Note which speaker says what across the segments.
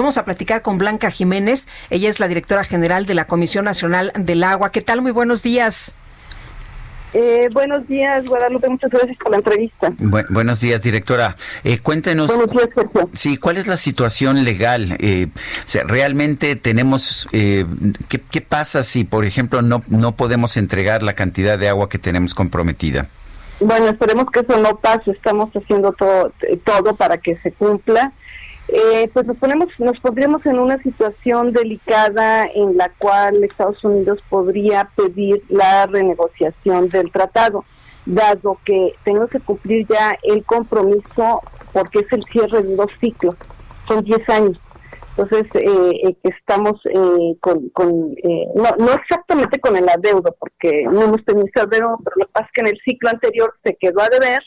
Speaker 1: Vamos a platicar con Blanca Jiménez. Ella es la directora general de la Comisión Nacional del Agua. ¿Qué tal? Muy buenos días.
Speaker 2: Eh, buenos días, Guadalupe. Muchas gracias por la entrevista.
Speaker 3: buenos días, directora. Eh, cuéntenos.
Speaker 2: Buenos días, Sergio.
Speaker 3: Sí, ¿cuál es la situación legal? Eh, ¿Realmente tenemos. Eh, ¿qué, ¿qué, pasa si, por ejemplo, no, no podemos entregar la cantidad de agua que tenemos comprometida?
Speaker 2: Bueno, esperemos que eso no pase. Estamos haciendo todo, todo para que se cumpla. Eh, pues nos ponemos, nos pondríamos en una situación delicada en la cual Estados Unidos podría pedir la renegociación del tratado, dado que tenemos que cumplir ya el compromiso porque es el cierre de dos ciclos, son 10 años. Entonces, eh, eh estamos eh, con, con eh, no, no exactamente con el adeudo, porque no hemos tenido adeudo, pero lo que pasa es que en el ciclo anterior se quedó a deber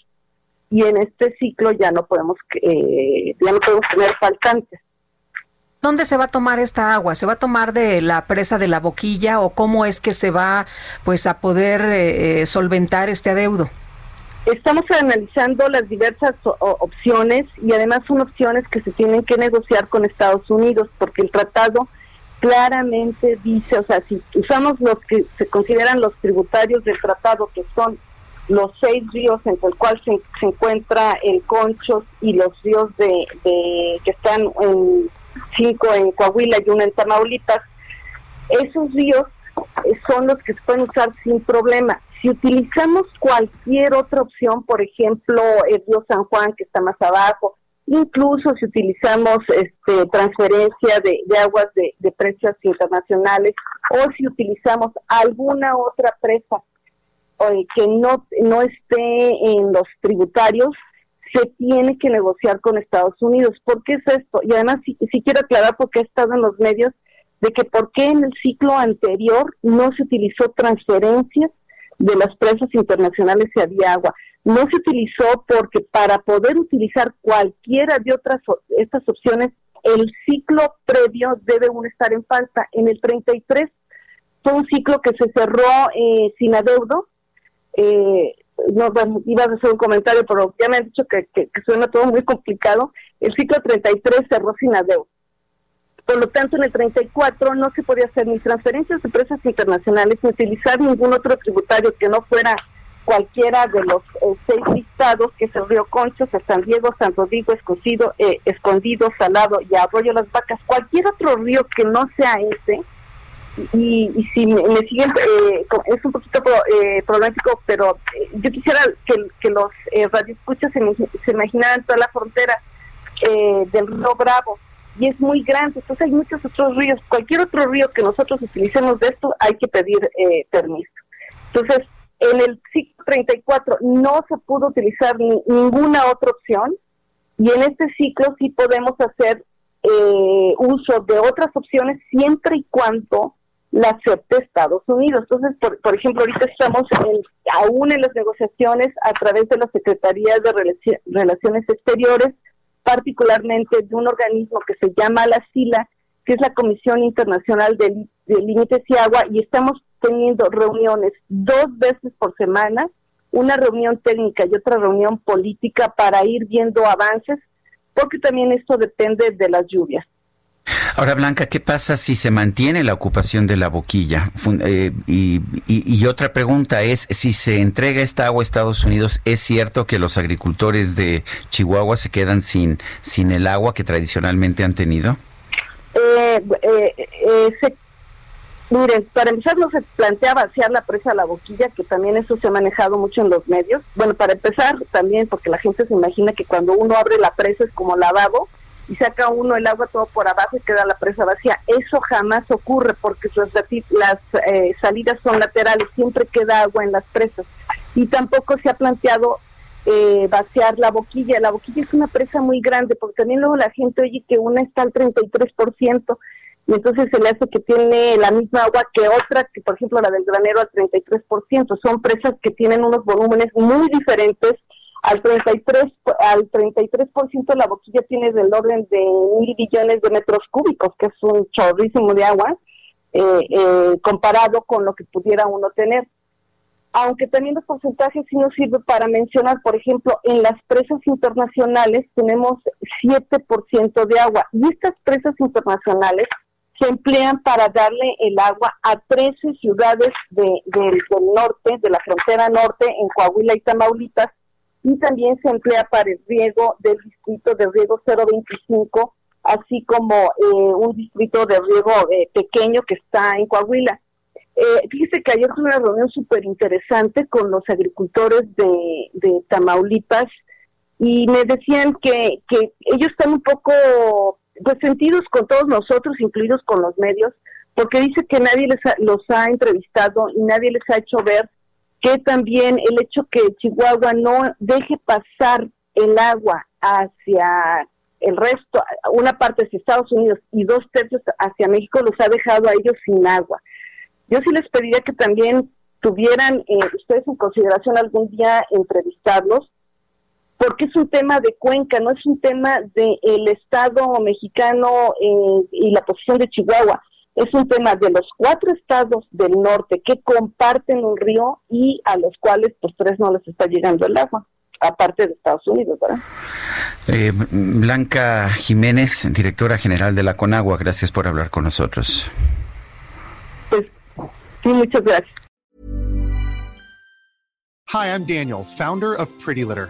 Speaker 2: y en este ciclo ya no podemos eh, ya no podemos tener faltantes.
Speaker 1: ¿Dónde se va a tomar esta agua? ¿Se va a tomar de la presa de la boquilla o cómo es que se va pues a poder eh, solventar este adeudo?
Speaker 2: Estamos analizando las diversas opciones y además son opciones que se tienen que negociar con Estados Unidos porque el tratado claramente dice, o sea, si usamos los que se consideran los tributarios del tratado, que son los seis ríos en el cual se, encuentra el Conchos y los ríos de, que están en cinco en Coahuila y uno en Tamaulipas, esos ríos eh, son los que se pueden usar sin problema. Si utilizamos cualquier otra opción, por ejemplo, el río San Juan que está más abajo, incluso si utilizamos este, transferencia de, aguas de, de precios internacionales o si utilizamos alguna otra presa que no, no esté en los tributarios, se tiene que negociar con Estados Unidos. ¿Por qué es esto? Y además, si, quiero aclarar, porque he estado en los medios, de que por qué en el ciclo anterior no se utilizó transferencias de las presas internacionales si había agua. No se utilizó porque para poder utilizar cualquiera de otras estas opciones, el ciclo previo debe uno estar en falta. En el 33 fue un ciclo que se cerró eh, sin adeudo, eh, no iba a hacer un comentario, pero ya me han dicho que, suena todo muy complicado. El ciclo 33 cerró sin adeudo. Por lo tanto, en el 34 no se podía hacer ni transferencias de empresas internacionales ni utilizar ningún otro tributario que no fuera cualquiera de los eh, seis listados, que es el río Conchos, San Diego, San Rodrigo, Escocido, eh, Escondido, Salado y Arroyo Las Vacas. Cualquier otro río que no sea ese, y, y si me, siguen, eh, es un poquito eh, problemático, pero eh, yo quisiera que, los eh, radioescuchas se, se imaginaran toda la frontera eh, del río Bravo, y es muy grande, entonces hay muchos otros ríos, cualquier otro río que nosotros utilicemos de esto hay que pedir permiso. Entonces, en el ciclo 34 no se pudo utilizar ninguna otra opción, y en este ciclo sí podemos hacer uso de otras opciones siempre y cuando la acepte Estados Unidos. Entonces, por, por ejemplo, ahorita estamos aún en las negociaciones a través de las Secretarías de Relaciones Exteriores, particularmente de un organismo que se llama la SILA, que es la Comisión Internacional de, Límites y Agua, y estamos teniendo reuniones dos veces por semana, una reunión técnica y otra reunión política para ir viendo avances, porque también esto depende de las lluvias.
Speaker 3: Ahora, Blanca, ¿qué pasa si se mantiene la ocupación de la boquilla? Eh, y, otra pregunta es, si se entrega esta agua a Estados Unidos, ¿es cierto que los agricultores de Chihuahua se quedan sin, sin el agua que tradicionalmente han tenido?
Speaker 2: Eh, eh, miren, para empezar no se plantea vaciar la presa a la boquilla, que también eso se ha manejado mucho en los medios. Bueno, para empezar también, porque la gente se imagina que cuando uno abre la presa es como lavabo, y saca uno el agua todo por abajo y queda la presa vacía. Eso jamás ocurre porque las eh, salidas son laterales, siempre queda agua en las presas. Y tampoco se ha planteado eh, vaciar la boquilla. La boquilla es una presa muy grande, porque también luego la gente oye que una está al 33%, y entonces se le hace que tiene la misma agua que otra, que por ejemplo la del granero al 33%. Son presas que tienen unos volúmenes muy diferentes. Al 33, al 33% la boquilla tiene del orden de mil billones de metros cúbicos, que es un chorrísimo de agua, eh, eh, comparado con lo que pudiera uno tener. Aunque también los porcentajes sí nos sirven para mencionar, por ejemplo, en las presas internacionales tenemos 7% de agua y estas presas internacionales se emplean para darle el agua a 13 ciudades del norte, de la frontera norte, en Coahuila y Tamaulipas, y también se emplea para el riego del distrito de riego 025, así como eh, un distrito de riego eh, pequeño que está en Coahuila. Eh, fíjese que ayer tuve una reunión súper interesante con los agricultores de, de, Tamaulipas y me decían que, que ellos están un poco pues sentidos con todos nosotros, incluidos con los medios, porque dice que nadie les los ha entrevistado y nadie les ha hecho ver que también el hecho que Chihuahua no deje pasar el agua hacia el resto, una parte hacia Estados Unidos y dos tercios hacia México, los ha dejado a ellos sin agua. Yo sí les pediría que también tuvieran eh, ustedes en consideración algún día entrevistarlos, porque es un tema de Cuenca, no es un tema del el Estado mexicano eh, y la posición de Chihuahua, es un tema de los cuatro estados del norte que comparten un río y a los cuales pues tres no les está llegando el agua, aparte de Estados Unidos, ¿verdad?
Speaker 3: Eh, Blanca Jiménez, directora general de la Conagua, gracias por hablar con nosotros.
Speaker 2: Pues sí, muchas gracias.
Speaker 4: Hi, I'm Daniel, founder of Pretty Litter.